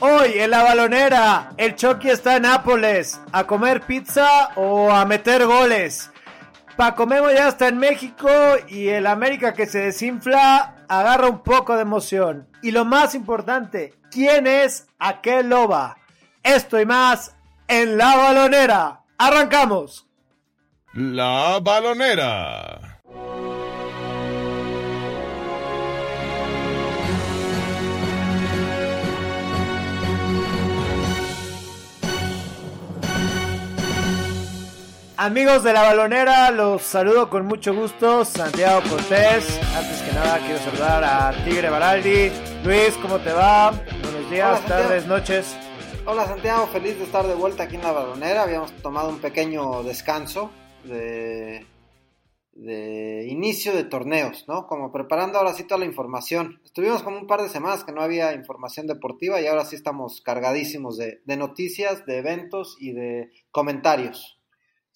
Hoy en la balonera, el Chucky está en Nápoles, a comer pizza o a meter goles. Paco Memo ya está en México y el América que se desinfla agarra un poco de emoción. Y lo más importante, ¿quién es aquel loba? Esto y más en la balonera. ¡Arrancamos! La balonera. Amigos de la balonera, los saludo con mucho gusto. Santiago Cortés. Antes que nada, quiero saludar a Tigre Baraldi. Luis, ¿cómo te va? Buenos días, tardes, noches. Hola Santiago, feliz de estar de vuelta aquí en la balonera. Habíamos tomado un pequeño descanso de, de inicio de torneos, ¿no? Como preparando ahora sí toda la información. Estuvimos como un par de semanas que no había información deportiva y ahora sí estamos cargadísimos de, de noticias, de eventos y de comentarios.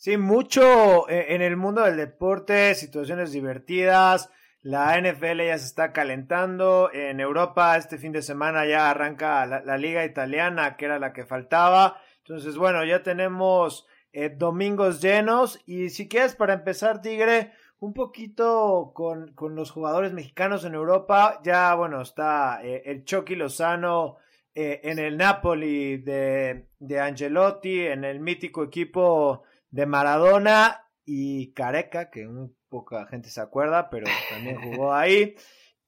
Sí, mucho eh, en el mundo del deporte, situaciones divertidas. La NFL ya se está calentando. En Europa este fin de semana ya arranca la, liga italiana, que era la que faltaba. Entonces, bueno, ya tenemos eh, domingos llenos. Y si quieres, para empezar, Tigre, un poquito con, con los jugadores mexicanos en Europa. Ya, bueno, está eh, el Chucky Lozano en el Napoli de, de Angelotti, en el mítico equipo de Maradona y Careca, que un poca gente se acuerda, pero también jugó ahí.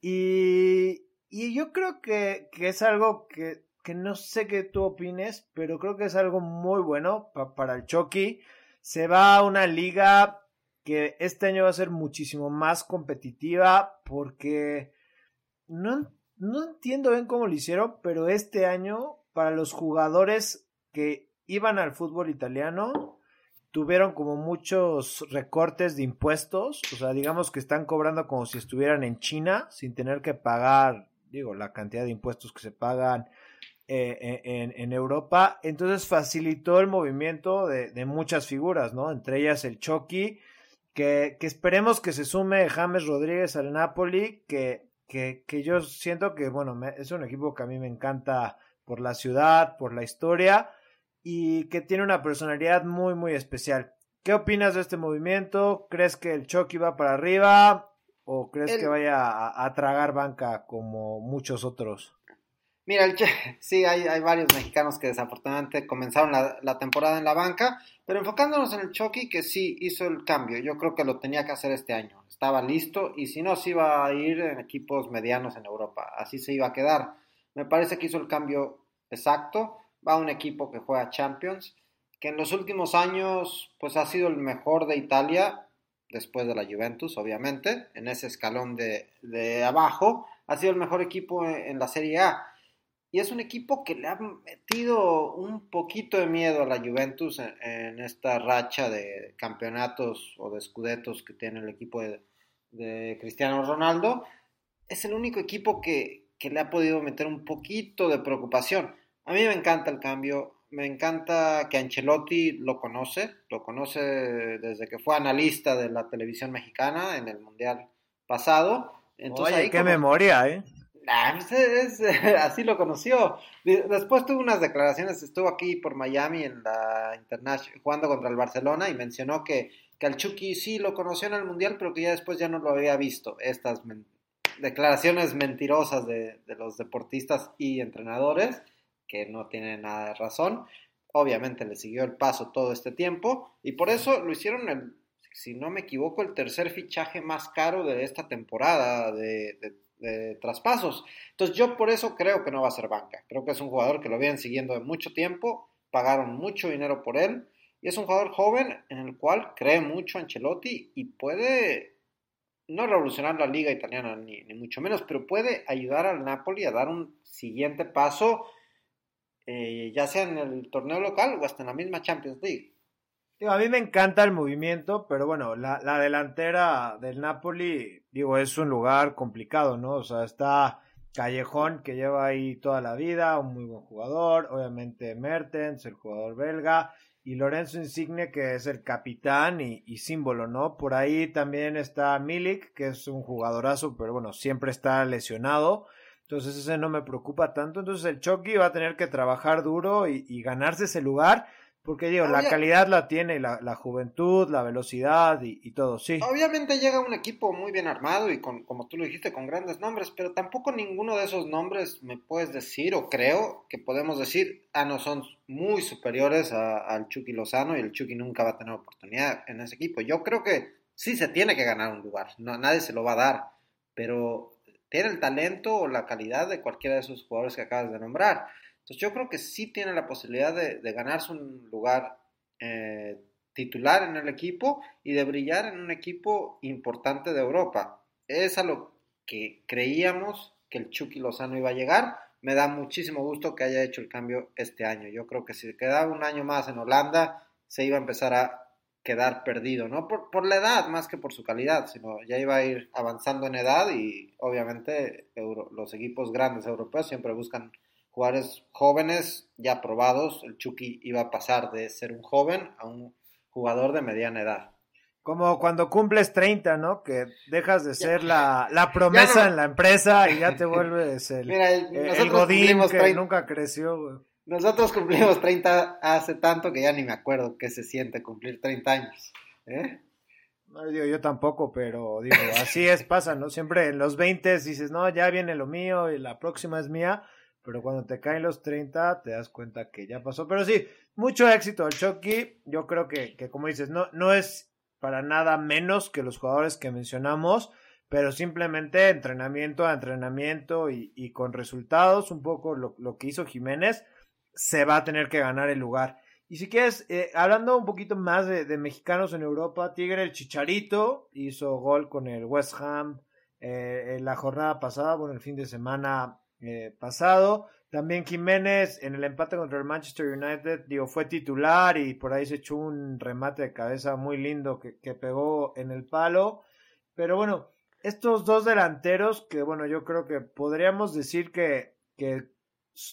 Y, y yo creo que, que es algo que, que, no sé qué tú opines, pero creo que es algo muy bueno para el Chucky. Se va a una liga que este año va a ser muchísimo más competitiva porque no, no entiendo bien cómo lo hicieron, pero este año para los jugadores que iban al fútbol italiano, tuvieron como muchos recortes de impuestos, o sea, digamos que están cobrando como si estuvieran en China sin tener que pagar, digo, la cantidad de impuestos que se pagan eh, en, en, Europa. Entonces facilitó el movimiento de, de, muchas figuras, ¿no? Entre ellas el Chucky, que, que esperemos que se sume James Rodríguez al Napoli, que, que, que yo siento que, bueno, me, es un equipo que a mí me encanta por la ciudad, por la historia y que tiene una personalidad muy, muy especial. ¿Qué opinas de este movimiento? ¿Crees que el Chucky va para arriba o crees que vaya a, tragar banca como muchos otros? Mira, el sí, hay, hay, varios mexicanos que desafortunadamente comenzaron la, la, temporada en la banca, pero enfocándonos en el Chucky, que sí hizo el cambio, yo creo que lo tenía que hacer este año, estaba listo y si no, se iba a ir en equipos medianos en Europa, así se iba a quedar. Me parece que hizo el cambio exacto va a un equipo que juega Champions, que en los últimos años pues ha sido el mejor de Italia, después de la Juventus, obviamente, en ese escalón de, abajo, ha sido el mejor equipo en, la Serie A. Y es un equipo que le ha metido un poquito de miedo a la Juventus en, esta racha de campeonatos o de escudetos que tiene el equipo de, Cristiano Ronaldo. Es el único equipo que, que le ha podido meter un poquito de preocupación. A mí me encanta el cambio, me encanta que Ancelotti lo conoce, lo conoce desde que fue analista de la televisión mexicana en el Mundial pasado. Entonces, Oye, qué memoria, ¿eh? Ah, pues, así lo conoció. Después tuvo unas declaraciones, estuvo aquí por Miami en la International jugando contra el Barcelona y mencionó que, que al Chucky sí lo conoció en el Mundial, pero que ya después ya no lo había visto. Estas declaraciones mentirosas de, de los deportistas y entrenadores que no tiene nada de razón. Obviamente le siguió el paso todo este tiempo y por eso lo hicieron, el, si no me equivoco, el tercer fichaje más caro de esta temporada de, traspasos. Entonces yo por eso creo que no va a ser banca. Creo que es un jugador que lo vienen siguiendo de mucho tiempo, pagaron mucho dinero por él y es un jugador joven en el cual cree mucho Ancelotti y puede no revolucionar la liga italiana ni, ni, mucho menos, pero puede ayudar al Napoli a dar un siguiente paso eh, ya sea en el torneo local o hasta en la misma Champions League. a mí me encanta el movimiento, pero bueno, la, la, delantera del Napoli, digo, es un lugar complicado, ¿no? O sea, está Callejón, que lleva ahí toda la vida, un muy buen jugador, obviamente Mertens, el jugador belga, y Lorenzo Insigne, que es el capitán y, y, símbolo, ¿no? Por ahí también está Milik, que es un jugadorazo, pero bueno, siempre está lesionado. Entonces ese no me preocupa tanto. Entonces el Chucky va a tener que trabajar duro y, ganarse ese lugar. Porque digo, la calidad la tiene, la, la juventud, la velocidad y, todo, sí. Obviamente llega un equipo muy bien armado y con, como tú lo dijiste, con grandes nombres, pero tampoco ninguno de esos nombres me puedes decir o creo que podemos decir, ah, no, son muy superiores al Chucky Lozano y el Chucky nunca va a tener oportunidad en ese equipo. Yo creo que sí se tiene que ganar un lugar, no, nadie se lo va a dar, pero tiene el talento o la calidad de cualquiera de esos jugadores que acabas de nombrar. Entonces yo creo que sí tiene la posibilidad de, ganarse un lugar eh, titular en el equipo y de brillar en un equipo importante de Europa. Es a lo que creíamos que el Chucky Lozano iba a llegar. Me da muchísimo gusto que haya hecho el cambio este año. Yo creo que si quedaba un año más en Holanda, se iba a empezar a quedar perdido, no por, por, la edad más que por su calidad, sino ya iba a ir avanzando en edad y obviamente los equipos grandes europeos siempre buscan jugadores jóvenes ya probados. El Chucky iba a pasar de ser un joven a un jugador de mediana edad. Como cuando cumples 30, ¿no? Que dejas de ser la, la, promesa en la empresa y ya te vuelves el, el, godín que nunca creció, nosotros cumplimos 30 hace tanto que ya ni me acuerdo qué se siente cumplir 30 años. ¿eh? No, digo, yo tampoco, pero digo, así es, pasa, ¿no? Siempre en los 20 dices, no, ya viene lo mío y la próxima es mía, pero cuando te caen los 30 te das cuenta que ya pasó. Pero sí, mucho éxito al Chucky. Yo creo que, que como dices, no, no es para nada menos que los jugadores que mencionamos, pero simplemente entrenamiento a entrenamiento y, y con resultados, un poco lo, lo que hizo Jiménez se va a tener que ganar el lugar. Y si quieres, eh, hablando un poquito más de, mexicanos en Europa, Tigre el Chicharito hizo gol con el West Ham eh, en la jornada pasada, bueno, el fin de semana eh, pasado. También Jiménez en el empate contra el Manchester United, digo, fue titular y por ahí se echó un remate de cabeza muy lindo que, pegó en el palo. Pero bueno, estos dos delanteros que, bueno, yo creo que podríamos decir que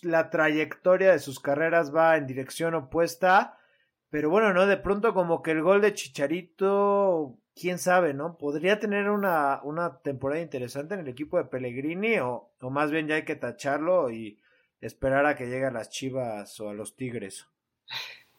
la trayectoria de sus carreras va en dirección opuesta. Pero bueno, ¿no? De pronto como que el gol de Chicharito, quién sabe, ¿no? Podría tener una, una temporada interesante en el equipo de Pellegrini o, o más bien ya hay que tacharlo y esperar a que llegue a las Chivas o a los Tigres.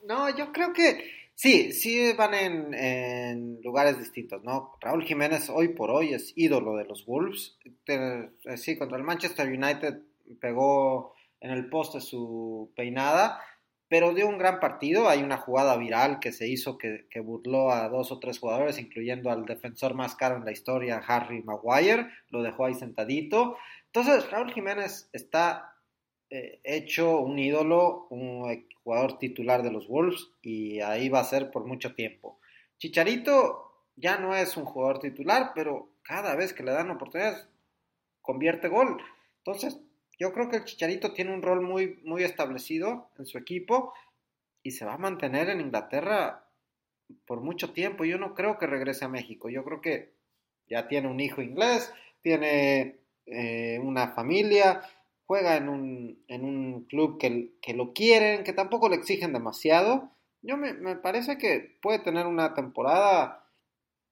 No, yo creo que sí, sí van en, en lugares distintos, ¿no? Raúl Jiménez hoy por hoy es ídolo de los Wolves. Eh, sí, contra el Manchester United pegó en el poste su peinada, pero dio un gran partido. Hay una jugada viral que se hizo que, burló a dos o tres jugadores, incluyendo al defensor más caro en la historia, Harry Maguire, lo dejó ahí sentadito. Entonces, Raúl Jiménez está eh, hecho un ídolo, un jugador titular de los Wolves, y ahí va a ser por mucho tiempo. Chicharito ya no es un jugador titular, pero cada vez que le dan oportunidades, convierte gol. Entonces, yo creo que el Chicharito tiene un rol muy, muy establecido en su equipo y se va a mantener en Inglaterra por mucho tiempo. Yo no creo que regrese a México. Yo creo que ya tiene un hijo inglés, tiene eh, una familia, juega en un, en un club que, que, lo quieren, que tampoco le exigen demasiado. Yo me, me, parece que puede tener una temporada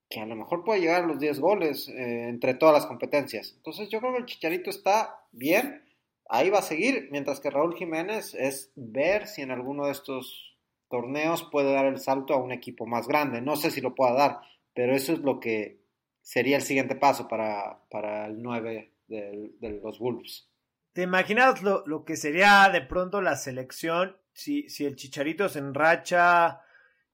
que a lo mejor puede llegar a los 10 goles eh, entre todas las competencias. Entonces yo creo que el Chicharito está bien ahí va a seguir, mientras que Raúl Jiménez es ver si en alguno de estos torneos puede dar el salto a un equipo más grande. No sé si lo pueda dar, pero eso es lo que sería el siguiente paso para, para el 9 de, los Wolves. ¿Te imaginas lo, lo, que sería de pronto la selección si, si el Chicharito se enracha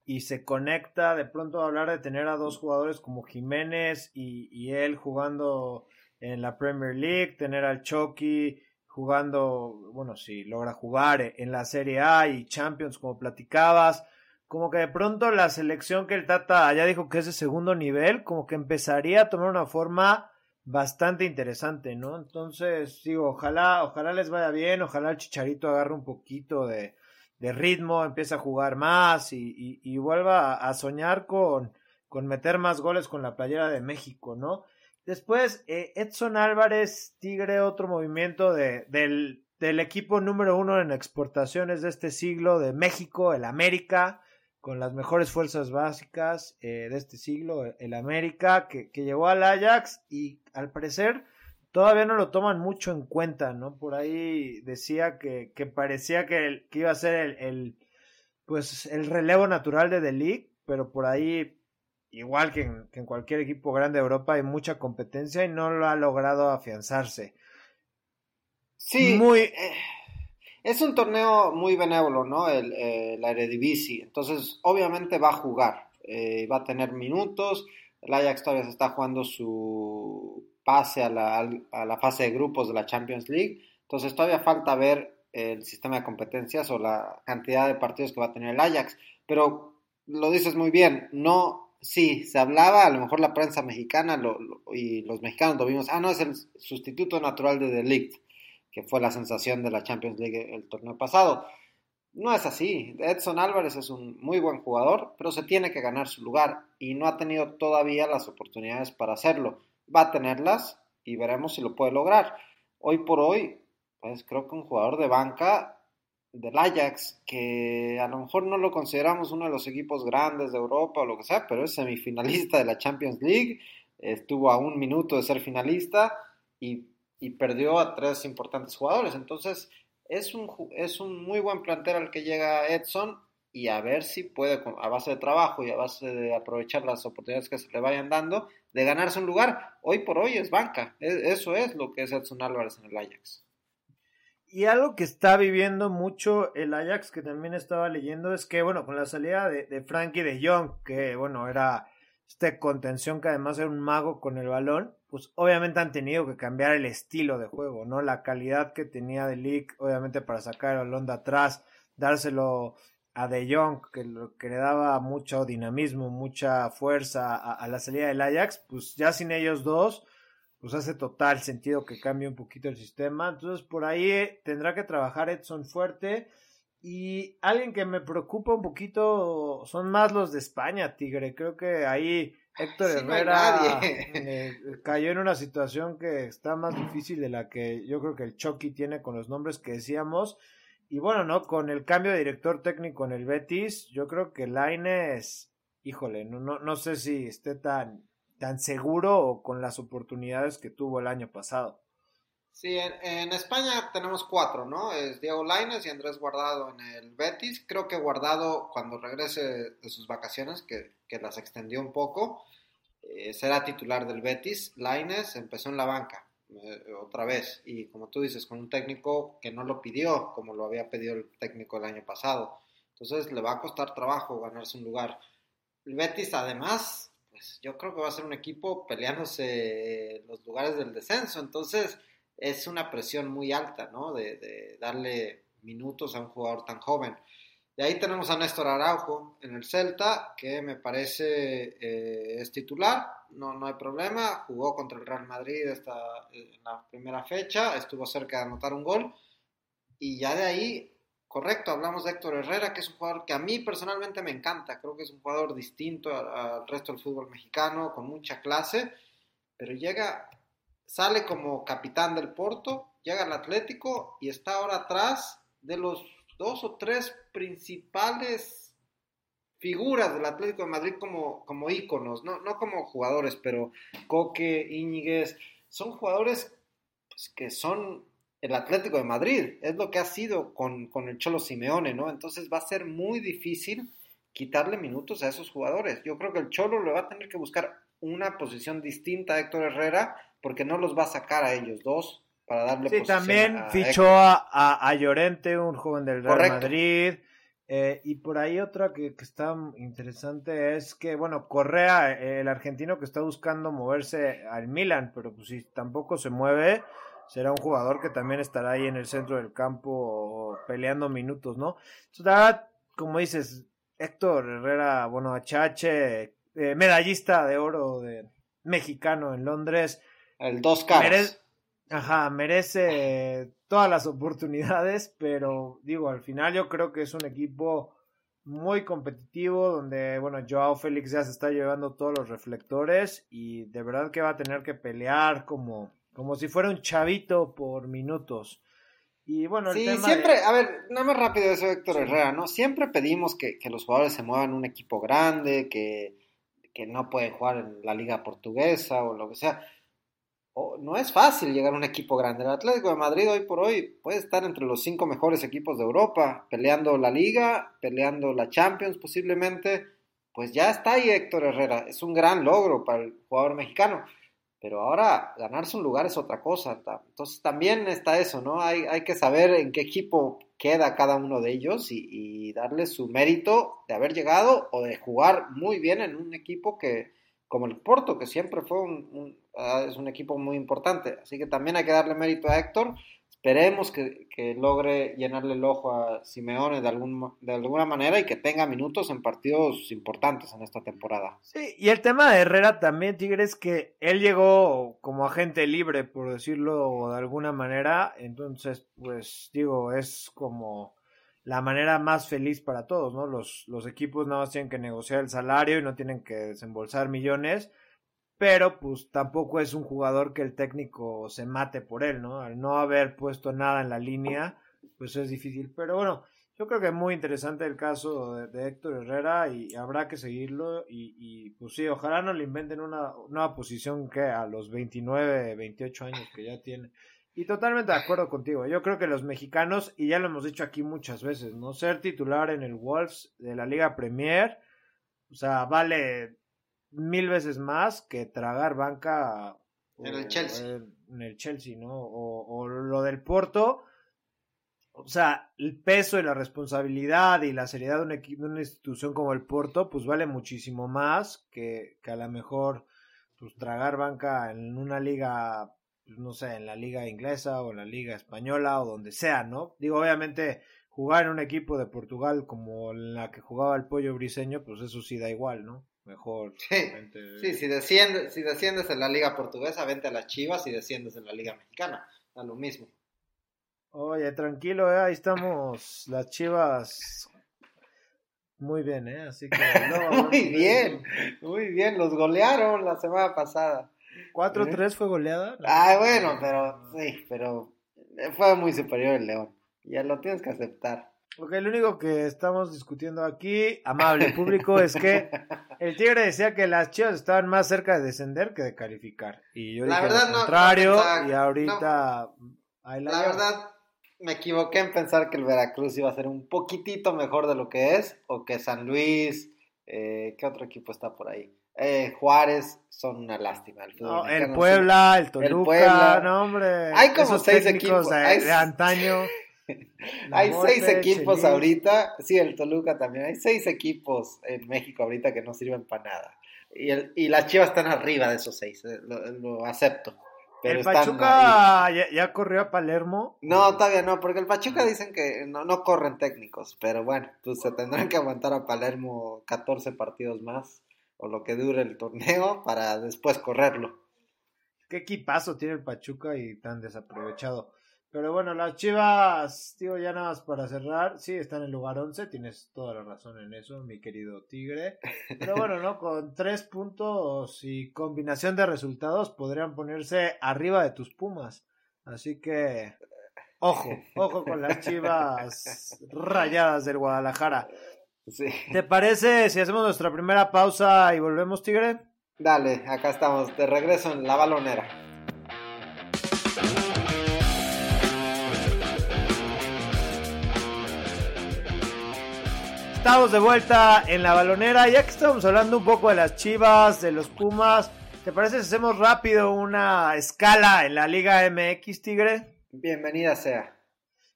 y se conecta? De pronto hablar de tener a dos jugadores como Jiménez y, y él jugando en la Premier League, tener al Chucky jugando, bueno, si logra jugar en la Serie A y Champions, como platicabas, como que de pronto la selección que el Tata ya dijo que es de segundo nivel, como que empezaría a tomar una forma bastante interesante, ¿no? Entonces, digo, ojalá, ojalá les vaya bien, ojalá el Chicharito agarre un poquito de, de ritmo, empiece a jugar más y, y, vuelva a, soñar con, con meter más goles con la playera de México, ¿no? Después, eh, Edson Álvarez, Tigre, otro movimiento de, del, del, equipo número uno en exportaciones de este siglo, de México, el América, con las mejores fuerzas básicas eh, de este siglo, el América, que, que llegó al Ajax y al parecer todavía no lo toman mucho en cuenta, ¿no? Por ahí decía que, que parecía que, que, iba a ser el, el, pues el relevo natural de League, pero por ahí, igual que en, que en cualquier equipo grande de Europa, hay mucha competencia y no lo ha logrado afianzarse. Sí, muy... Eh, es un torneo muy benévolo, ¿no? El, eh, la Eredivisie. Entonces, obviamente va a jugar, eh, va a tener minutos. El Ajax todavía se está jugando su pase a la, a la fase de grupos de la Champions League. Entonces, todavía falta ver el sistema de competencias o la cantidad de partidos que va a tener el Ajax. Pero lo dices muy bien, no, sí, se hablaba, a lo mejor la prensa mexicana y los mexicanos lo vimos, ah, no, es el sustituto natural de Delict que fue la sensación de la Champions League el torneo pasado. No es así. Edson Álvarez es un muy buen jugador, pero se tiene que ganar su lugar y no ha tenido todavía las oportunidades para hacerlo. Va a tenerlas y veremos si lo puede lograr. Hoy por hoy, pues creo que un jugador de banca del Ajax, que a lo mejor no lo consideramos uno de los equipos grandes de Europa o lo que sea, pero es semifinalista de la Champions League, estuvo a un minuto de ser finalista y y perdió a tres importantes jugadores. Entonces, es un, es un muy buen plantel al que llega Edson y a ver si puede, a base de trabajo y a base de aprovechar las oportunidades que se le vayan dando, de ganarse un lugar. Hoy por hoy es banca. E, eso es lo que es Edson Álvarez en el Ajax. Y algo que está viviendo mucho el Ajax, que también estaba leyendo, es que, bueno, con la salida de, de Frankie de Jong, que, bueno, era este contención que además era un mago con el balón, pues obviamente han tenido que cambiar el estilo de juego, ¿no? La calidad que tenía de League, obviamente para sacar el balón de atrás, dárselo a De Jong, que, que le daba mucho dinamismo, mucha fuerza a, la salida del Ajax, pues ya sin ellos dos, pues hace total sentido que cambie un poquito el sistema. Entonces por ahí tendrá que trabajar Edson fuerte. Y alguien que me preocupa un poquito son más los de España, Tigre. Creo que ahí Héctor Herrera eh, cayó en una situación que está más difícil de la que yo creo que el Chucky tiene con los nombres que decíamos. Y bueno, ¿no? Con el cambio de director técnico en el Betis, yo creo que Laines, híjole, no, no, no sé si esté tan, tan seguro o con las oportunidades que tuvo el año pasado. Sí, en, España tenemos cuatro, ¿no? Es Diego Laines y Andrés Guardado en el Betis. Creo que Guardado, cuando regrese de sus vacaciones, que, las extendió un poco, eh, será titular del Betis. Laines empezó en la banca eh, otra vez y, como tú dices, con un técnico que no lo pidió, como lo había pedido el técnico el año pasado. Entonces le va a costar trabajo ganarse un lugar. El Betis, además, pues yo creo que va a ser un equipo peleándose los lugares del descenso. Entonces es una presión muy alta, ¿no? De, darle minutos a un jugador tan joven. De ahí tenemos a Néstor Araujo en el Celta, que me parece eh, es titular, no, no hay problema, jugó contra el Real Madrid esta, en la primera fecha, estuvo cerca de anotar un gol, y ya de ahí, correcto, hablamos de Héctor Herrera, que es un jugador que a mí personalmente me encanta, creo que es un jugador distinto al resto del fútbol mexicano, con mucha clase, pero llega sale como capitán del Porto, llega al Atlético y está ahora atrás de los dos o tres principales figuras del Atlético de Madrid como, como íconos, no, no como jugadores, pero Coque, Íñiguez, son jugadores pues, que son el Atlético de Madrid, es lo que ha sido con, con el Cholo Simeone, ¿no? Entonces va a ser muy difícil quitarle minutos a esos jugadores. Yo creo que el Cholo le va a tener que buscar una posición distinta a Héctor Herrera porque no los va a sacar a ellos dos para darle Sí, también fichó a, a, Llorente, un joven del Real Madrid. Eh, y por ahí otra que, que, está interesante es que, bueno, Correa, el argentino que está buscando moverse al Milan, pero pues si tampoco se mueve, será un jugador que también estará ahí en el centro del campo peleando minutos, ¿no? Entonces, como dices, Héctor Herrera, bueno, Achache, eh, medallista de oro de mexicano en Londres, el dos caras. ajá, merece todas las oportunidades, pero digo, al final yo creo que es un equipo muy competitivo donde, bueno, Joao Félix ya se está llevando todos los reflectores y de verdad que va a tener que pelear como, como si fuera un chavito por minutos. Y bueno, el sí, siempre, a ver, nada más rápido eso, Héctor Herrera, ¿no? Siempre pedimos que, que, los jugadores se muevan en un equipo grande, que, que no pueden jugar en la liga portuguesa o lo que sea no es fácil llegar a un equipo grande. El Atlético de Madrid hoy por hoy puede estar entre los cinco mejores equipos de Europa, peleando la liga, peleando la Champions posiblemente. Pues ya está ahí Héctor Herrera. Es un gran logro para el jugador mexicano. Pero ahora ganarse un lugar es otra cosa. Entonces también está eso, ¿no? Hay, hay que saber en qué equipo queda cada uno de ellos y, y darle su mérito de haber llegado o de jugar muy bien en un equipo que, como el Porto, que siempre fue un, ah, es un equipo muy importante. Así que también hay que darle mérito a Héctor. Esperemos que, logre llenarle el ojo a Simeone de, algún, de alguna manera y que tenga minutos en partidos importantes en esta temporada. Sí, y el tema de Herrera también, Tigres, que él llegó como agente libre, por decirlo de alguna manera. Entonces, pues digo, es como la manera más feliz para todos, ¿no? Los, los equipos nada más tienen que negociar el salario y no tienen que desembolsar millones, pero pues tampoco es un jugador que el técnico se mate por él, ¿no? Al no haber puesto nada en la línea, pues es difícil. Pero bueno, yo creo que es muy interesante el caso de, Héctor Herrera y habrá que seguirlo y, y, pues sí, ojalá no le inventen una posición que a los 29, 28 años que ya tiene. Y totalmente de acuerdo contigo. Yo creo que los mexicanos, y ya lo hemos dicho aquí muchas veces, ¿no? Ser titular en el Wolves de la Liga Premier, o sea, vale mil veces más que tragar banca en el Chelsea. En el Chelsea, ¿no? O, lo del Porto. O sea, el peso y la responsabilidad y la seriedad de, un equipo, de una institución como el Porto, pues vale muchísimo más que, que a lo mejor pues, tragar banca en una liga pues, no sé, en la liga inglesa o en la liga española o donde sea, ¿no? Digo, obviamente jugar en un equipo de Portugal como la que jugaba el pollo briseño, pues eso sí da igual, ¿no? Mejor. Sí, si, desciendes, si desciendes en la liga portuguesa, vente a las Chivas, y desciendes en la liga mexicana, da lo mismo. Oye, tranquilo, ¿eh? ahí estamos las Chivas muy bien, ¿eh? Así que... muy bien, muy bien, los golearon la semana pasada. 4-3 fue goleada. Ah, bueno, pero sí, pero fue muy superior el León. Ya lo tienes que aceptar. Ok, lo único que estamos discutiendo aquí, amable público, es que el Tigre decía que las Chivas estaban más cerca de descender que de calificar. Y yo la dije verdad, lo contrario, y ahorita... la, la verdad, me equivoqué en pensar que el Veracruz iba a ser un poquitito mejor de lo que es, o que San Luis, eh, ¿qué otro equipo está por ahí? Eh, Juárez son una lástima. El, el Puebla, el Toluca, no hombre. Hay como seis equipos de, antaño. hay seis equipos ahorita, sí, el Toluca también. Hay seis equipos en México ahorita que no sirven para nada. Y, el, y las Chivas están arriba de esos seis, eh, lo, acepto. Pero ¿El Pachuca ya, corrió a Palermo? No, todavía no, porque el Pachuca dicen que no, no corren técnicos, pero bueno, pues se tendrán que aguantar a Palermo 14 partidos más o lo que dure el torneo para después correrlo. Qué equipazo tiene el Pachuca y tan desaprovechado. Pero bueno, las Chivas, digo ya nada más para cerrar, sí, están en el lugar 11, tienes toda la razón en eso, mi querido Tigre. Pero bueno, ¿no? Con tres puntos y combinación de resultados podrían ponerse arriba de tus Pumas. Así que, ojo, ojo con las Chivas rayadas del Guadalajara. ¿Te parece si hacemos nuestra primera pausa y volvemos, Tigre? Dale, acá estamos, de regreso en la balonera. Estamos de vuelta en la balonera, ya que estamos hablando un poco de las Chivas, de los Pumas, ¿te parece si hacemos rápido una escala en la Liga MX, Tigre? Bienvenida sea.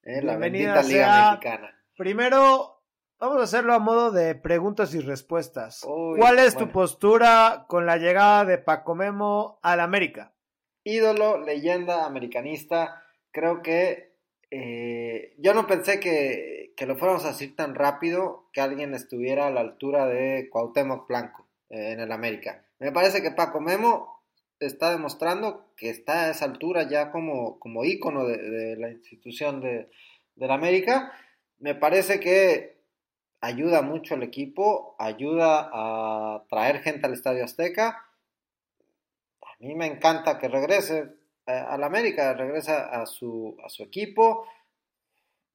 Eh, la bendita Liga Mexicana. Primero, Vamos a hacerlo a modo de preguntas y respuestas. ¿Cuál es tu postura con la llegada de Paco Memo al América? Ídolo, leyenda, americanista. Creo que eh, yo no pensé que, lo fuéramos a decir tan rápido que alguien estuviera a la altura de Cuauhtémoc Blanco eh, en el América. Me parece que Paco Memo está demostrando que está a esa altura ya como, como ícono de, la institución de, del América. Me parece que ayuda mucho al equipo, ayuda a traer gente al Estadio Azteca. A mí me encanta que regrese al América, regresa a su, equipo.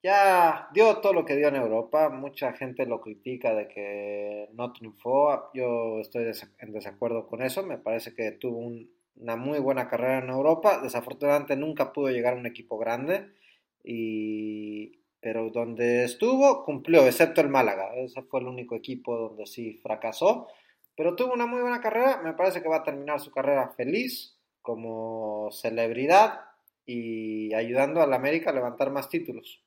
Ya dio todo lo que dio en Europa. Mucha gente lo critica de que no triunfó. Yo estoy en desacuerdo con eso. Me parece que tuvo un una muy buena carrera en Europa. Desafortunadamente nunca pudo llegar a un equipo grande, y... pero donde estuvo cumplió, excepto el Málaga. Ese fue el único equipo donde sí fracasó. Pero tuvo una muy buena carrera. Me parece que va a terminar su carrera feliz como celebridad y ayudando a la América a levantar más títulos.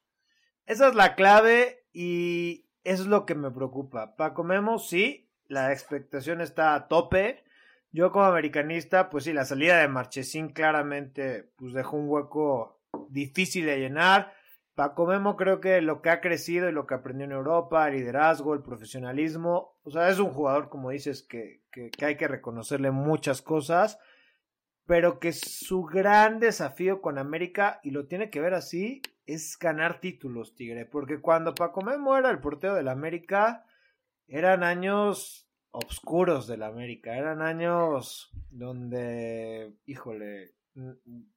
Esa es la clave y es lo que me preocupa. Paco Memo, sí, la expectación está a tope. Yo como americanista, pues sí, la salida de Marchesín claramente pues dejó un hueco difícil de llenar. Paco Memo creo que lo que ha crecido y lo que aprendió en Europa, el liderazgo, el profesionalismo, o sea, es un jugador, como dices, que, que hay que reconocerle muchas cosas, pero que su gran desafío con América, y lo tiene que ver así, es ganar títulos, Tigre, porque cuando Paco Memo era el portero del América, eran años oscuros del América, eran años donde, híjole,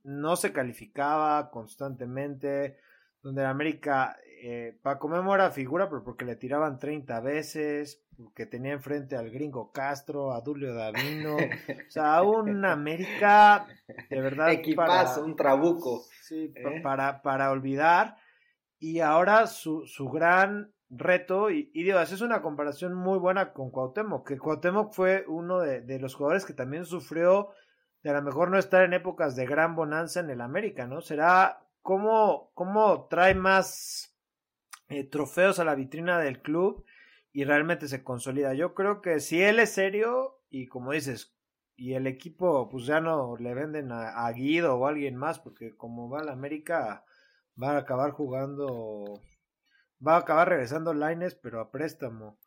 no se calificaba constantemente, donde el América, eh, Paco Memo era figura, pero porque le tiraban 30 veces, porque tenía enfrente al gringo Castro, a Dulio Davino, o sea, un América de verdad. Equipazo, un trabuco. Sí, ¿Eh? para, para olvidar. Y ahora su, su gran reto, y, y digo, es una comparación muy buena con Cuauhtémoc, que Cuauhtémoc fue uno de, de, los jugadores que también sufrió de a lo mejor no estar en épocas de gran bonanza en el América, ¿no? Será cómo, cómo trae más eh, trofeos a la vitrina del club y realmente se consolida. Yo creo que si él es serio y como dices, y el equipo pues ya no le venden a, Guido o a alguien más porque como va la América va a acabar jugando va a acabar regresando Lines pero a préstamo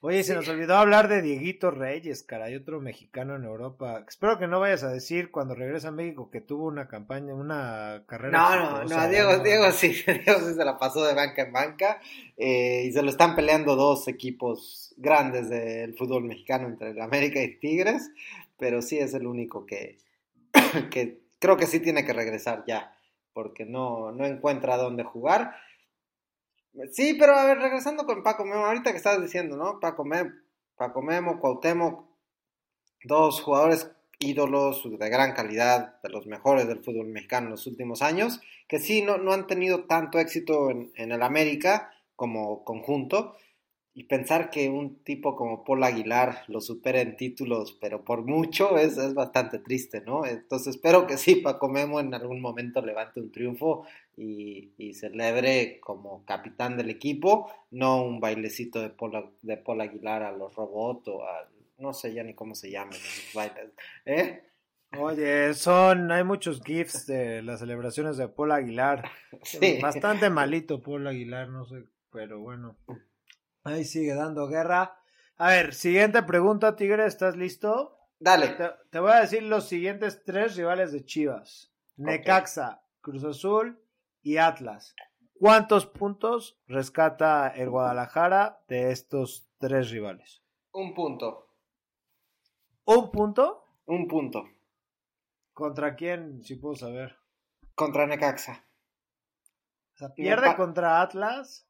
oye se nos olvidó hablar de Dieguito Reyes caray otro mexicano en Europa espero que no vayas a decir cuando regresa a México que tuvo una campaña una carrera no no no Diego no. Diego sí Diego sí se la pasó de banca en banca eh, y se lo están peleando dos equipos grandes del fútbol mexicano entre el América y Tigres pero sí es el único que, que creo que sí tiene que regresar ya, porque no, no encuentra dónde jugar. Sí, pero a ver, regresando con Paco Memo, ahorita que estás diciendo, ¿no? Paco Memo, Paco Memo, Cuauhtémoc, dos jugadores ídolos de gran calidad, de los mejores del fútbol mexicano en los últimos años, que sí no, no han tenido tanto éxito en, en el América como conjunto, y pensar que un tipo como Paul Aguilar lo supera en títulos, pero por mucho, es, es bastante triste, ¿no? Entonces espero que sí, Paco Memo en algún momento levante un triunfo y, y celebre como capitán del equipo, no un bailecito de Paul, de Paul Aguilar a los robots o a, no sé ya ni cómo se llaman esos bailes, ¿eh? Oye, son, hay muchos gifs de las celebraciones de Paul Aguilar. Sí. Bastante malito Paul Aguilar, no sé, pero bueno. Ahí sigue dando guerra. A ver, siguiente pregunta, Tigre, ¿estás listo? Dale. Te, te voy a decir los siguientes tres rivales de Chivas. Okay. Necaxa, Cruz Azul y Atlas. ¿Cuántos puntos rescata el Guadalajara de estos tres rivales? Un punto. ¿Un punto? Un punto. ¿Contra quién, si puedo saber? Contra Necaxa. O sea, ¿Pierde contra Atlas?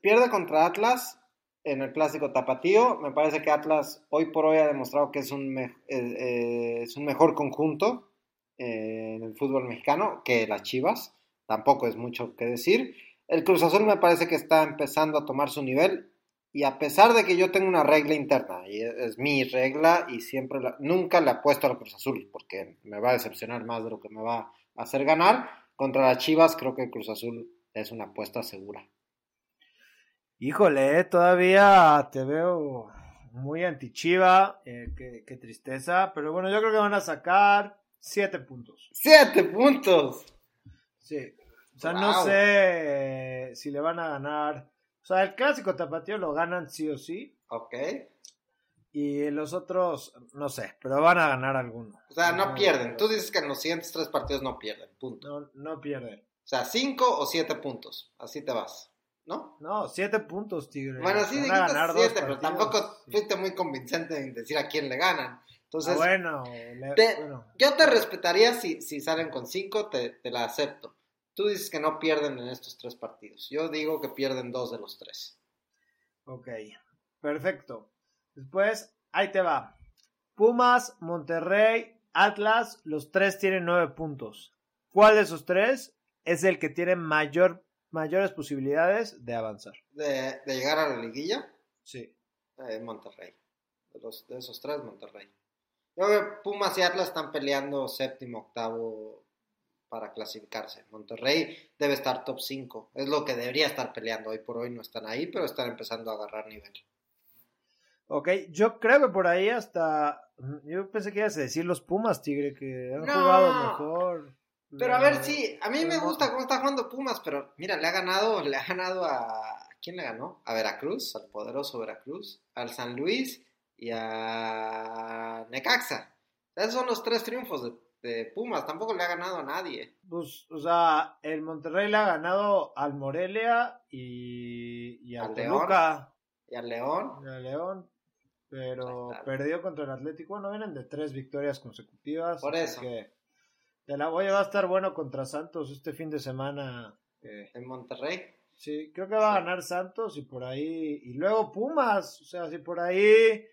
Pierde contra Atlas en el clásico tapatío. Me parece que Atlas hoy por hoy ha demostrado que es un, me eh, es un mejor conjunto eh, en el fútbol mexicano que las Chivas. Tampoco es mucho que decir. El Cruz Azul me parece que está empezando a tomar su nivel. Y a pesar de que yo tengo una regla interna, y es, es mi regla, y siempre la, nunca le apuesto al Cruz Azul, porque me va a decepcionar más de lo que me va a hacer ganar. Contra las Chivas, creo que el Cruz Azul es una apuesta segura. Híjole, todavía te veo muy antichiva, eh, qué, qué, tristeza, pero bueno, yo creo que van a sacar siete puntos. ¡Siete puntos! Sí, o sea, wow. no sé si le van a ganar, o sea, el clásico tapatío lo ganan sí o sí. Ok. Y los otros, no sé, pero van a ganar alguno. O sea, no, no pierden. Tú dices que en los siguientes tres partidos no pierden, punto. No, no pierden. O sea, cinco o siete puntos, así te vas. ¿No? No, siete puntos, Tigre. Bueno, sí, dijiste siete, pero tampoco fuiste muy convincente en decir a quién le ganan. Entonces, ah, bueno, le, te, bueno, yo te respetaría si, si salen con cinco, te, te, la acepto. Tú dices que no pierden en estos tres partidos. Yo digo que pierden dos de los tres. Ok, perfecto. Después, ahí te va. Pumas, Monterrey, Atlas, los tres tienen nueve puntos. ¿Cuál de esos tres es el que tiene mayor, mayores posibilidades de avanzar? De, de llegar a la liguilla, Sí. eh, Monterrey. De, los, de esos tres, Monterrey. Yo creo que Pumas y Atlas están peleando séptimo, octavo para clasificarse. Monterrey debe estar top 5. Es lo que debería estar peleando. Hoy por hoy no están ahí, pero están empezando a agarrar nivel. Ok, yo creo que por ahí hasta. Yo pensé que ibas a decir los Pumas, Tigre, que han No. jugado mejor. Pero a ver, sí, a mí me gusta cómo está jugando Pumas, pero mira, le ha ganado, le ha ganado a... ¿a quién le ganó? A Veracruz, al poderoso Veracruz, al San Luis y a Necaxa. Esos son los tres triunfos de, de Pumas, tampoco le ha ganado a nadie. Pues, o sea, el Monterrey le ha ganado al Morelia y, y al. Toluca Y al León, y al León, pero perdió contra el Atlético. Bueno, vienen de tres victorias consecutivas. Por eso. que de la Boya va a estar bueno contra Santos este fin de semana. eh, en Monterrey. Sí, creo que va a ganar Santos y por ahí. Y luego Pumas. O sea, si por ahí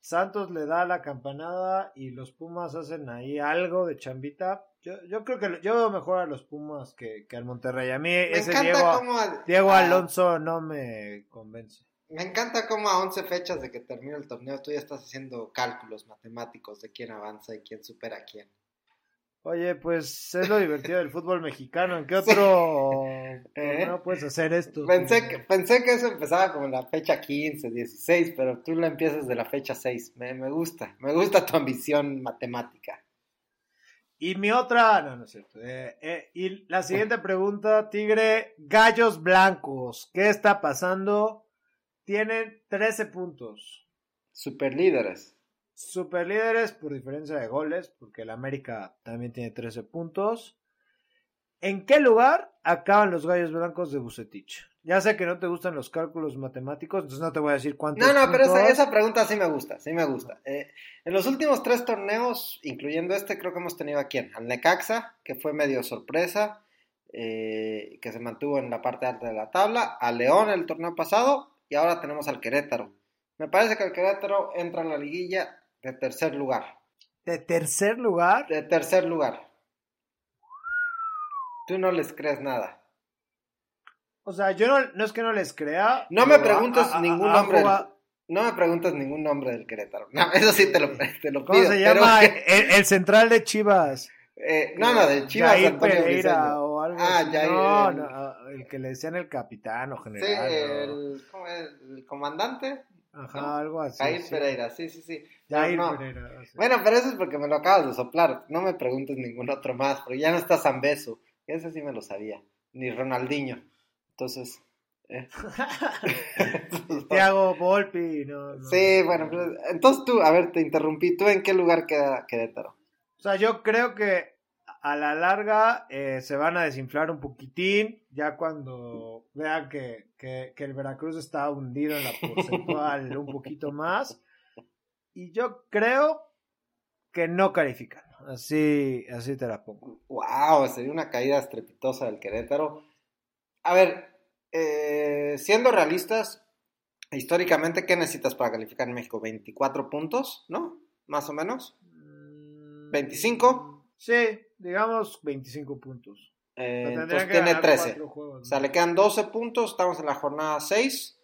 Santos le da la campanada y los Pumas hacen ahí algo de chambita. Yo, yo creo que yo veo mejor a los Pumas que, que al Monterrey. A mí Me ese Diego, cómo... Diego a- Alonso no me convence. Me encanta cómo a 11 fechas de que termine el torneo tú ya estás haciendo cálculos matemáticos de quién avanza y quién supera a quién. Oye, pues es lo divertido del fútbol mexicano. ¿En qué otro ¿Eh? no puedes hacer esto? Pensé que, pensé que eso empezaba como en la fecha 15, 16, pero tú la empiezas de la fecha 6. Me, me gusta, me gusta tu ambición matemática. Y mi otra, no, no es cierto. Eh, eh, y la siguiente pregunta, Tigre, Gallos Blancos, ¿qué está pasando? Tienen 13 puntos. Super líderes. Super líderes por diferencia de goles, porque el América también tiene 13 puntos. ¿En qué lugar acaban los Gallos Blancos de Bucetich? Ya sé que no te gustan los cálculos matemáticos, entonces no te voy a decir cuántos No, no, pero esa pregunta sí me gusta, sí me gusta. Eh, en los últimos tres torneos, incluyendo este, creo que hemos tenido a quién? Al Necaxa, que fue medio sorpresa, eh, que se mantuvo en la parte alta de la tabla, a León el torneo pasado, y ahora tenemos al Querétaro. Me parece que el Querétaro entra en la liguilla de tercer lugar. De tercer lugar, De tercer lugar. Tú no les crees nada. o sea, yo no, no es que no les crea. No me ha- ningún nombre. del- no me preguntes ningún nombre del Querétaro. No, eso sí te lo, te lo ¿Cómo pido. se pero- llama el, el central de Chivas? Eh, no, no, de Chivas Jair Antonio Pereira o algo Ah, así. Jair, no, el- no, el que le decían el capitán o general. el, ¿cómo es? el comandante. Ajá, ¿no? algo así. Jair sí. Pereira, sí, sí, sí. No. Pereira. Bueno, pero eso es porque me lo acabas de soplar. No me preguntes ningún otro más, porque ya no está Zambeso. Ese sí me lo sabía. Ni Ronaldinho. Entonces. eh. Thiago Volpi, no, no. sí, bueno, pues, entonces tú, a ver, te interrumpí. ¿Tú en qué lugar queda Querétaro? O sea, yo creo que a la larga eh, se van a desinflar un poquitín, ya cuando vean que, que, que el Veracruz está hundido en la porcentual un poquito más. Y yo creo que no califican. Así, así te la pongo. Wow, sería una caída estrepitosa del Querétaro. A ver, eh, siendo realistas, históricamente, ¿qué necesitas para calificar en México? 24 puntos, ¿no? Más o menos. Mm, 25. Sí, digamos 25 puntos. Eh, entonces tiene ganar 13. cuatro juegos, O sea, le quedan 12 puntos, estamos en la jornada 6.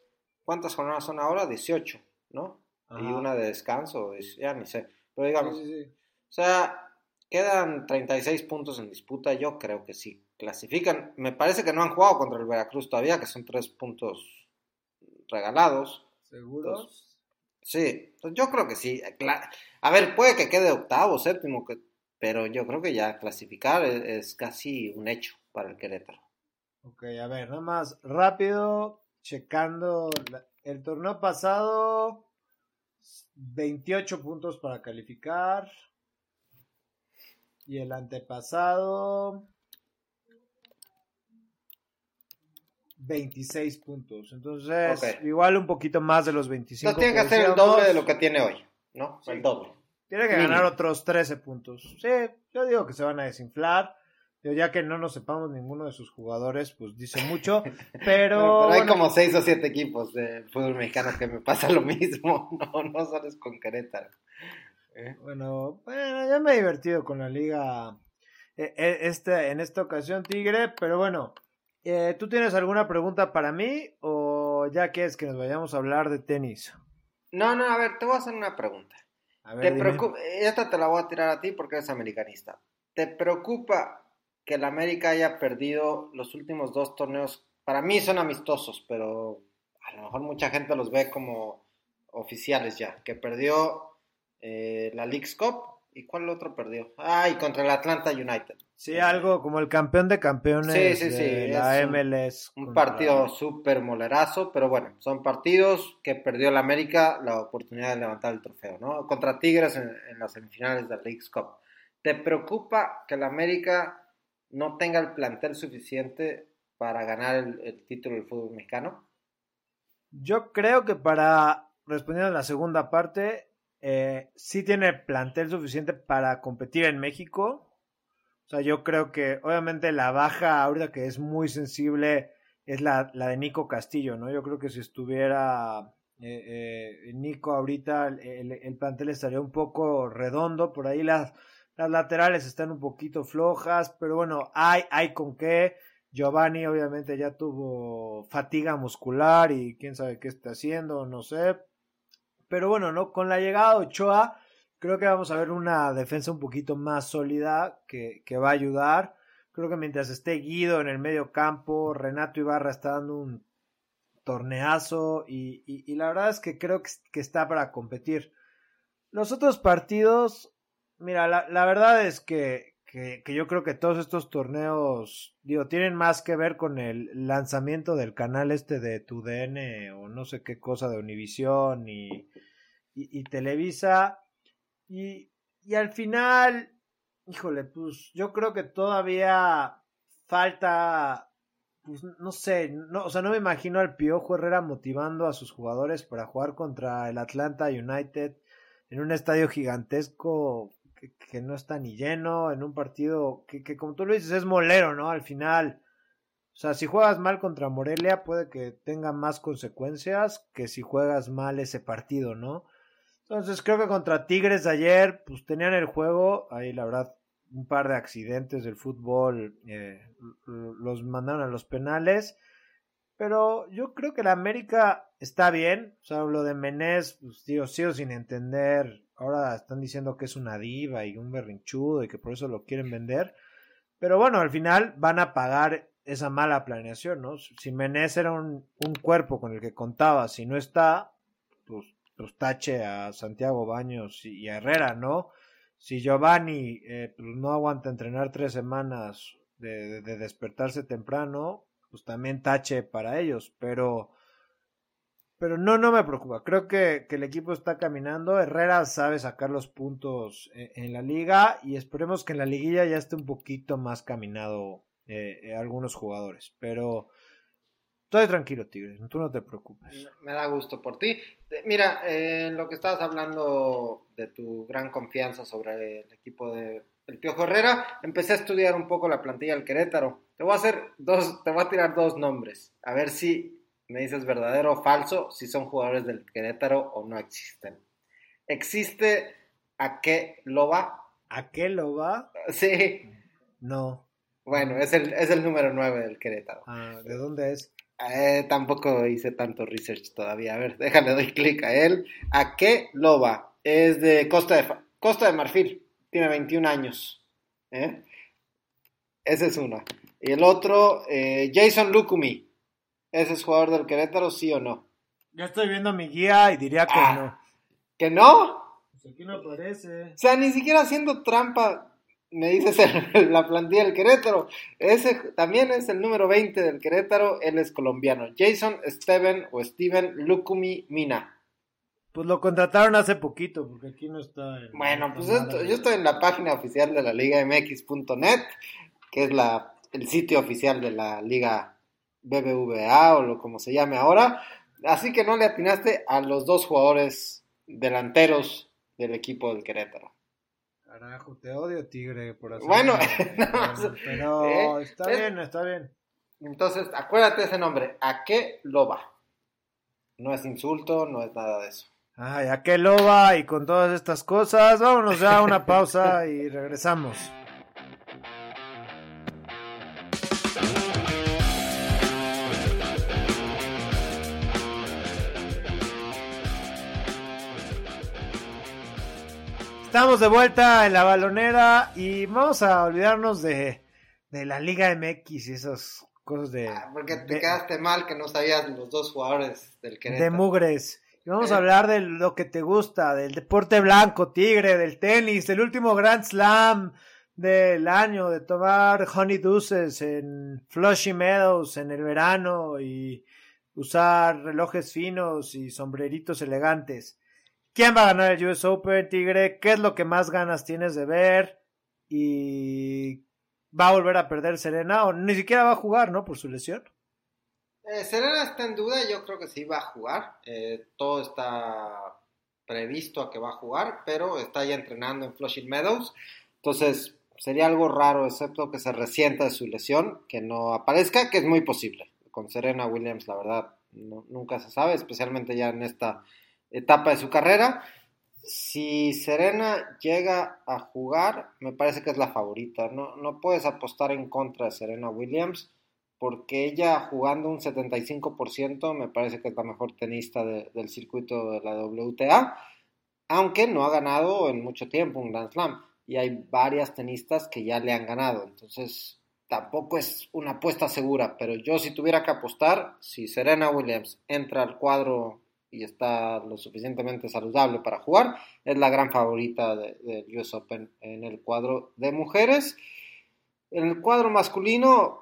¿Cuántas jornadas son ahora? 18, ¿no? Ajá. Y una de descanso, es- ya ni sé. Pero digamos, Sí, sí, sí. o sea, quedan 36 puntos en disputa, yo creo que sí. Clasifican, me parece que no han jugado contra el Veracruz todavía, que son 3 puntos regalados. ¿Seguros? Sí, pues yo creo que sí. A ver, puede que quede octavo, séptimo, que- pero yo creo que ya clasificar es, es casi un hecho para el Querétaro. Ok, a ver, nada más rápido, checando el torneo pasado, 28 puntos para calificar. Y el antepasado, 26 puntos. Entonces, igual un poquito más de los 25. Entonces tiene que hacer el doble de lo que tiene hoy, ¿no? Sí. El doble. Tiene que ganar otros 13 puntos. Sí, yo digo que se van a desinflar. Yo ya que no nos sepamos ninguno de sus jugadores, pues dice mucho. Pero, Pero hay bueno, como seis o siete equipos de fútbol mexicano que me pasa lo mismo. No, no solo es con Querétaro. ¿eh? Bueno, bueno, ya me he divertido con la liga este, en esta ocasión, Tigre, pero bueno, eh, ¿tú tienes alguna pregunta para mí o ya quieres que nos vayamos a hablar de tenis? No, no, a ver, te voy a hacer una pregunta. A ver, ¿Te preocupa? Esta te la voy a tirar a ti porque eres americanista. ¿Te preocupa que el América haya perdido los últimos dos torneos? Para mí son amistosos, pero a lo mejor mucha gente los ve como oficiales ya. Que perdió eh, la League's Cup y ¿cuál otro perdió? Ah, y contra el Atlanta United. Sí, algo como el campeón de campeones Sí, sí, sí, de la es MLS. Un partido súper molerazo, pero bueno, son partidos que perdió el América la oportunidad de levantar el trofeo, ¿no? Contra Tigres en, en las semifinales de la League's Cup. ¿Te preocupa que el América no tenga el plantel suficiente para ganar el, título del fútbol mexicano? Yo creo que para, respondiendo a la segunda parte, eh, sí tiene plantel suficiente para competir en México. O sea, yo creo que obviamente la baja ahorita que es muy sensible es la, la de Nico Castillo, ¿no? Yo creo que si estuviera eh, eh, Nico ahorita, el, el plantel estaría un poco redondo. Por ahí las, las laterales están un poquito flojas, pero bueno, hay, hay con qué. Giovanni obviamente ya tuvo fatiga muscular y quién sabe qué está haciendo, no sé. Pero bueno, no con la llegada de Ochoa creo que vamos a ver una defensa un poquito más sólida que, que va a ayudar. Creo que mientras esté Guido en el medio campo, Renato Ibarra está dando un torneazo y, y, y la verdad es que creo que, que, está para competir. Los otros partidos, mira, la, la verdad es que, que, que, yo creo que todos estos torneos, digo, tienen más que ver con el lanzamiento del canal este de TUDN o no sé qué cosa de Univisión y, y, y Televisa. Y, y al final, híjole, pues yo creo que todavía falta, pues no sé, no, o sea, no me imagino al Piojo Herrera motivando a sus jugadores para jugar contra el Atlanta United en un estadio gigantesco que, no está ni lleno, en un partido que, que, como tú lo dices, es molero, ¿no? Al final, o sea, si juegas mal contra Morelia puede que tenga más consecuencias que si juegas mal ese partido, ¿no? Entonces creo que contra Tigres ayer, pues tenían el juego, ahí la verdad, un par de accidentes del fútbol, eh, los mandaron a los penales, pero yo creo que la América está bien, o sea, lo de Menés, pues tío, sigo sin entender, ahora están diciendo que es una diva y un berrinchudo y que por eso lo quieren vender, pero bueno, al final van a pagar esa mala planeación, ¿no? Si Menés era un, cuerpo con el que contaba, si no está, pues pues tache a Santiago Baños y a Herrera, ¿no? Si Giovanni eh, pues no aguanta entrenar tres semanas de, de, de, despertarse temprano, pues también tache para ellos, pero pero no, no me preocupa. Creo que, que el equipo está caminando. Herrera sabe sacar los puntos en, en, la liga y esperemos que en la liguilla ya esté un poquito más caminado eh, eh, algunos jugadores. Pero Estoy tranquilo, Tigre, tú no te preocupes. Me da gusto por ti. Mira, eh, lo que estabas hablando de tu gran confianza sobre el equipo de el Piojo Herrera, empecé a estudiar un poco la plantilla del Querétaro. Te voy a hacer dos, te voy a tirar dos nombres, a ver si me dices verdadero o falso, si son jugadores del Querétaro o no existen. ¿Existe a qué Loba? ¿A qué Loba? Sí. No. Bueno, es el, es el número 9 del Querétaro. Ah, ¿De dónde es? Eh, tampoco hice tanto research todavía. A ver, déjale, doy clic a él. ¿A qué loba? Es de Costa de, Costa de Marfil. Tiene 21 años. ¿eh? Ese es uno. Y el otro, eh, Jason Lukumi. ¿Ese es jugador del Querétaro, sí o no? Ya estoy viendo mi guía y diría que ah, no. ¿Que no? Pues aquí no aparece. O sea, ni siquiera haciendo trampa me dices el, la plantilla del Querétaro. Ese también es el número 20 del Querétaro, él es colombiano. Jason Steven o Steven Lukumi Mina. Pues lo contrataron hace poquito, porque aquí no está. En, bueno, pues esto, yo estoy en la página oficial de la Liga MX.net, que es la, el sitio oficial de la Liga BBVA o lo como se llame ahora. Así que no le atinaste a los dos jugadores delanteros del equipo del Querétaro. Carajo, te odio, Tigre, por hacer. Bueno, no, pero ¿eh? está bien, está bien. Entonces, acuérdate ese nombre. ¿A qué loba? No es insulto, no es nada de eso. Ay, a qué loba y con todas estas cosas. Vámonos ya a una pausa y regresamos. Estamos de vuelta en la balonera y vamos a olvidarnos de, de la Liga MX y esas cosas de. Ah, porque te de- quedaste mal que no sabías los dos jugadores del de Querétaro. mugres. Y vamos a Eh. hablar de lo que te gusta, del deporte blanco, tigre, del tenis, del último Grand Slam del año, de tomar honey deuces en Flushy Meadows en el verano y usar relojes finos y sombreritos elegantes. ¿Quién va a ganar el US Open, Tigre? ¿Qué es lo que más ganas tienes de ver? Y va a volver a perder Serena o ni siquiera va a jugar, ¿no? Por su lesión. Eh, Serena está en duda, yo creo que sí va a jugar. Eh, todo está previsto a que va a jugar, pero está ya entrenando en Flushing Meadows. Entonces, sería algo raro, excepto que se resienta de su lesión, que no aparezca, que es muy posible. Con Serena Williams, la verdad, nunca se sabe, especialmente ya en esta etapa de su carrera. Si Serena llega a jugar, me parece que es la favorita. No, no puedes apostar en contra de Serena Williams porque ella jugando un 75% me parece que es la mejor tenista de- del circuito de la WTA, aunque no ha ganado en mucho tiempo un Grand Slam y hay varias tenistas que ya le han ganado, entonces tampoco es una apuesta segura, pero yo si tuviera que apostar, si Serena Williams entra al cuadro y está lo suficientemente saludable para jugar, es la gran favorita de- del US Open en el cuadro de mujeres. En el cuadro masculino,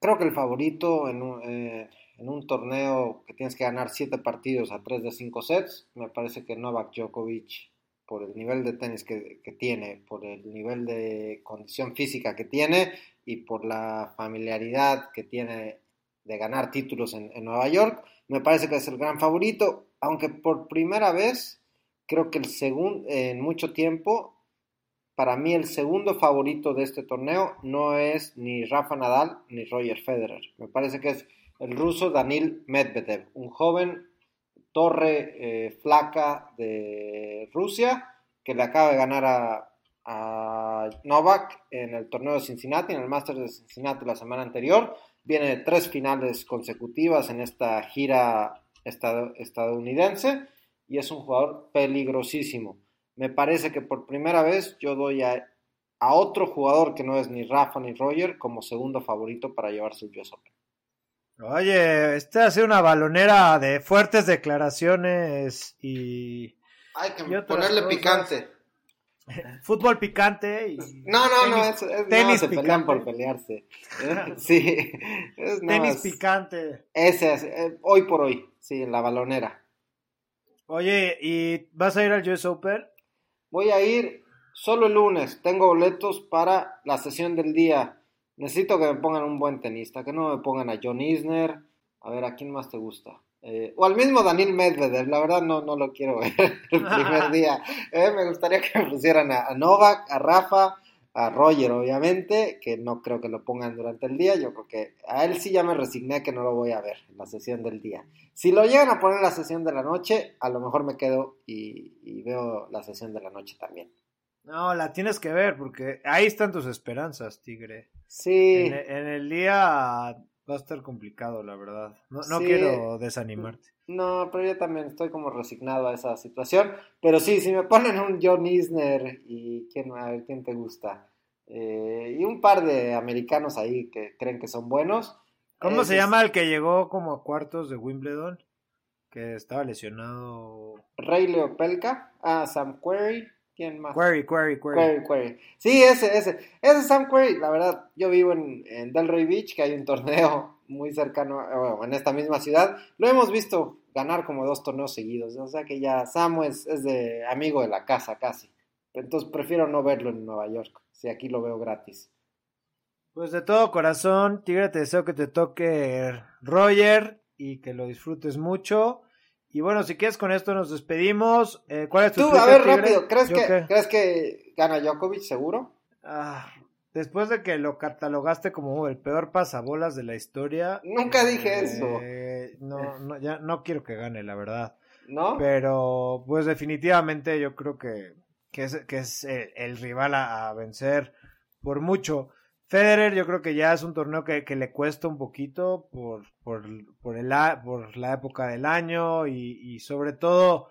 creo que el favorito en un, eh, en un torneo que tienes que ganar 7 partidos a 3 de 5 sets, me parece que Novak Djokovic, por el nivel de tenis que, que tiene, por el nivel de condición física que tiene y por la familiaridad que tiene de ganar títulos en Nueva York, me parece que es el gran favorito, aunque por primera vez, creo que el segundo, en mucho tiempo, para mí el segundo favorito de este torneo no es ni Rafa Nadal ni Roger Federer. Me parece que es el ruso Danil Medvedev, un joven torre eh, flaca de Rusia que le acaba de ganar a, a Novak en el torneo de Cincinnati, en el Masters de Cincinnati la semana anterior. Viene de tres finales consecutivas en esta gira estad- estadounidense y es un jugador peligrosísimo. Me parece que por primera vez yo doy a, a otro jugador que no es ni Rafa ni Roger como segundo favorito para llevarse el US Open. Oye, esta ha sido una balonera de fuertes declaraciones y Hay que Y ponerle cosas. picante. fútbol picante y No, no, no, tenis- es, no, tenis se pelean picante. por pelearse. Sí, es, no, tenis picante. ese es, eh, hoy por hoy, sí, en la balonera. Oye, ¿y vas a ir al US Open? Voy a ir solo el lunes, tengo boletos para la sesión del día. Necesito que me pongan un buen tenista, que no me pongan a John Isner. A ver, ¿a quién más te gusta? Eh, o al mismo Daniel Medvedev, la verdad no, no lo quiero ver el primer día. Eh, me gustaría que me pusieran a, a Novak, a Rafa, a Roger, obviamente, que no creo que lo pongan durante el día. Yo creo que a él sí ya me resigné que no lo voy a ver en la sesión del día. Si lo llegan a poner en la sesión de la noche, a lo mejor me quedo y, y veo la sesión de la noche también. No, la tienes que ver porque ahí están tus esperanzas, Tigre. Sí, En, en el día va a estar complicado, la verdad. No, no Sí. quiero desanimarte. no, pero yo también estoy como resignado a esa situación. Pero sí, si me ponen un John Isner y quién, a ver, quién te gusta. Eh, y un par de americanos ahí que creen que son buenos. ¿Cómo Ese se es llama el que llegó como a cuartos de Wimbledon? Que estaba lesionado. Ray Leopelka. Ah, Sam Query. ¿Quién más? Query, Query, Query. Query, Query. Sí, ese, ese. Ese es Sam Query. La verdad, yo vivo en, en Delray Beach, que hay un torneo muy cercano, eh, bueno, en esta misma ciudad. Lo hemos visto ganar como dos torneos seguidos. O sea que ya Sam es, es de amigo de la casa casi. Entonces prefiero no verlo en Nueva York, si aquí lo veo gratis. Pues de todo corazón, Tigre, te deseo que te toque Roger y que lo disfrutes mucho. Y bueno, si quieres con esto nos despedimos. Eh, ¿Cuál es tu Tú, a ver, Tigre? rápido, ¿crees ¿Yo que, qué? ¿crees que gana Djokovic seguro? Ah, después de que lo catalogaste como el peor pasabolas de la historia. Nunca dije eso. eh, No, no, ya no quiero que gane, la verdad. ¿No? Pero, pues definitivamente yo creo que, que es, que es el, rival a, vencer por mucho. Federer yo creo que ya es un torneo que, le cuesta un poquito por, por, por, el, por la época del año y, sobre todo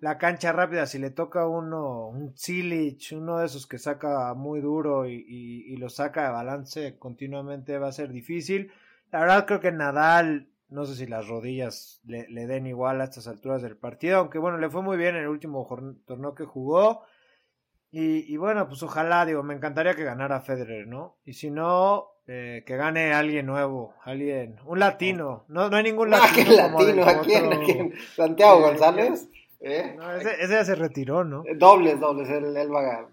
la cancha rápida, si le toca uno, un Zilich, uno de esos que saca muy duro y, y, lo saca de balance continuamente, va a ser difícil. La verdad creo que Nadal, no sé si las rodillas le, le, den igual a estas alturas del partido, aunque bueno, le fue muy bien en el último torneo que jugó. Y, y bueno, pues ojalá, digo, me encantaría que ganara Federer, ¿no? Y si no, eh, que gane alguien nuevo, alguien, un latino. No, no hay ningún ah, latino. ¿A quién? ¿A quién? ¿Santiago eh, González? ¿Eh? No, ese, ya se retiró, ¿no? Eh, dobles, dobles. Él,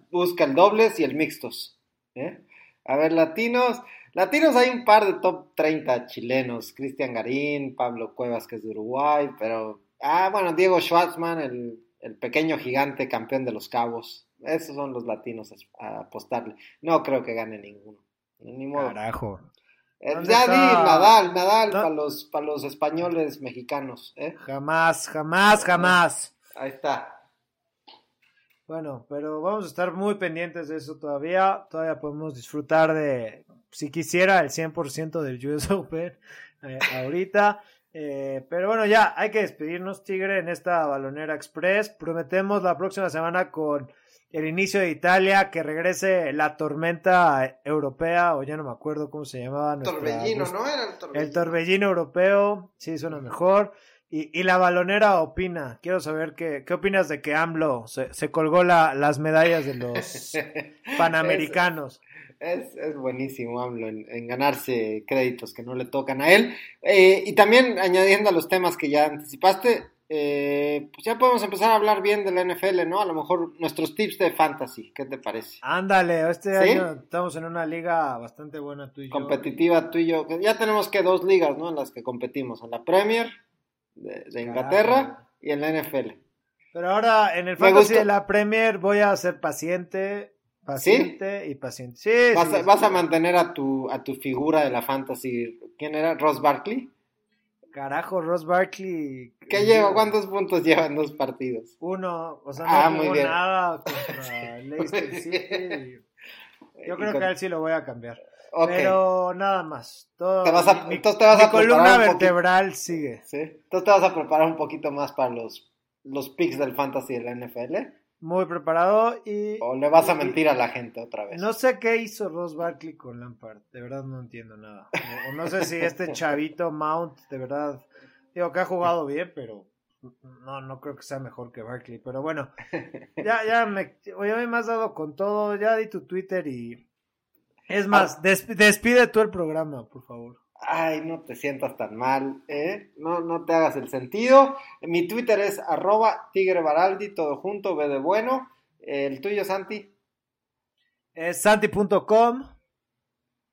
busca el dobles y el mixtos. ¿eh? A ver, latinos. Latinos hay un par de top 30 chilenos. Cristian Garín, Pablo Cuevas, que es de Uruguay, pero... Ah, bueno, Diego Schwartzman, el, el pequeño gigante campeón de los cabos. Esos son los latinos a apostarle. No creo que gane ninguno. Ni modo. Carajo. Eh, ya di Nadal, Nadal para los, para los españoles mexicanos. ¿eh? Jamás, jamás, jamás. Ahí está. Bueno, pero vamos a estar muy pendientes de eso todavía. Todavía podemos disfrutar de, si quisiera, el 100% del US Open eh, ahorita. Eh, pero bueno, ya hay que despedirnos, Tigre, en esta balonera express. Prometemos la próxima semana con el inicio de Italia, que regrese la tormenta europea, o ya no me acuerdo cómo se llamaba. torbellino, ¿no? Era el torbellino. El torbellino europeo, sí, suena mejor. Y, y, la balonera opina. Quiero saber qué, qué opinas de que AMLO se, se colgó la, las medallas de los panamericanos. Es, es, buenísimo AMLO en, ganarse créditos que no le tocan a él. Eh, y también añadiendo a los temas que ya anticipaste, eh, pues ya podemos empezar a hablar bien de la NFL, ¿no? A lo mejor nuestros tips de fantasy, ¿qué te parece? Ándale, este año estamos en una liga bastante buena tú y yo. Competitiva tú y yo. Ya tenemos que dos ligas, ¿no? En las que competimos, en la Premier de, Inglaterra y en la NFL. Pero ahora en el fantasy de la Premier voy a ser paciente, paciente y paciente. Sí, vas, a, mantener a tu, a tu figura de la fantasy. ¿Quién era? ¿Ross Barkley? Carajo, Ross Barkley. ¿Qué lleva? ¿Cuántos puntos lleva en dos partidos? Uno, o sea, no ah, muy bien. nada contra Leicester City. Yo creo que a él sí lo voy a cambiar. Pero nada más. Todo, te vas a, mi, entonces te vas a columna vertebral sigue. ¿Sí? Entonces te vas a preparar un poquito más para los, los picks del fantasy de la NFL. Muy preparado y... O le vas a mentir a la gente otra vez. No sé qué hizo Ross Barkley con Lampard. De verdad no entiendo nada. O, no sé si este chavito Mount, de verdad... Digo que ha jugado bien, pero no, no creo que sea mejor que Barkley. Pero bueno, ya, ya me, ya me has dado con todo. Ya di tu Twitter y es más, despide tú el programa, por favor. Ay, no te sientas tan mal, ¿eh? No, no te hagas el sentido. Mi Twitter es arroba tigre todo junto, ve de bueno. ¿El tuyo, Santi? Es santi.com.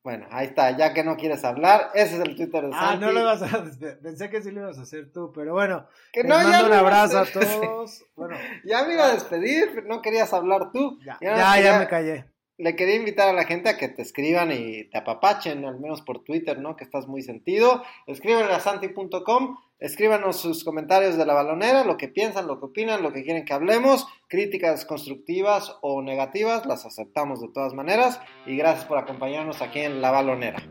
Bueno, ahí está, ya que no quieres hablar, ese es el Twitter de Santi. Ah, no lo vas a pensé que sí lo ibas a hacer tú, pero bueno, que no, mando un abrazo a, todos. Bueno, ya me iba a despedir, no querías hablar tú. Ya, ya, ya me callé le quería invitar a la gente a que te escriban y te apapachen, al menos por Twitter, ¿no? Que estás muy sentido. Escríbanle a santi.com, escríbanos sus comentarios de la balonera, lo que piensan, lo que opinan, lo que quieren que hablemos, críticas constructivas o negativas, las aceptamos de todas maneras. Y gracias por acompañarnos aquí en La Balonera.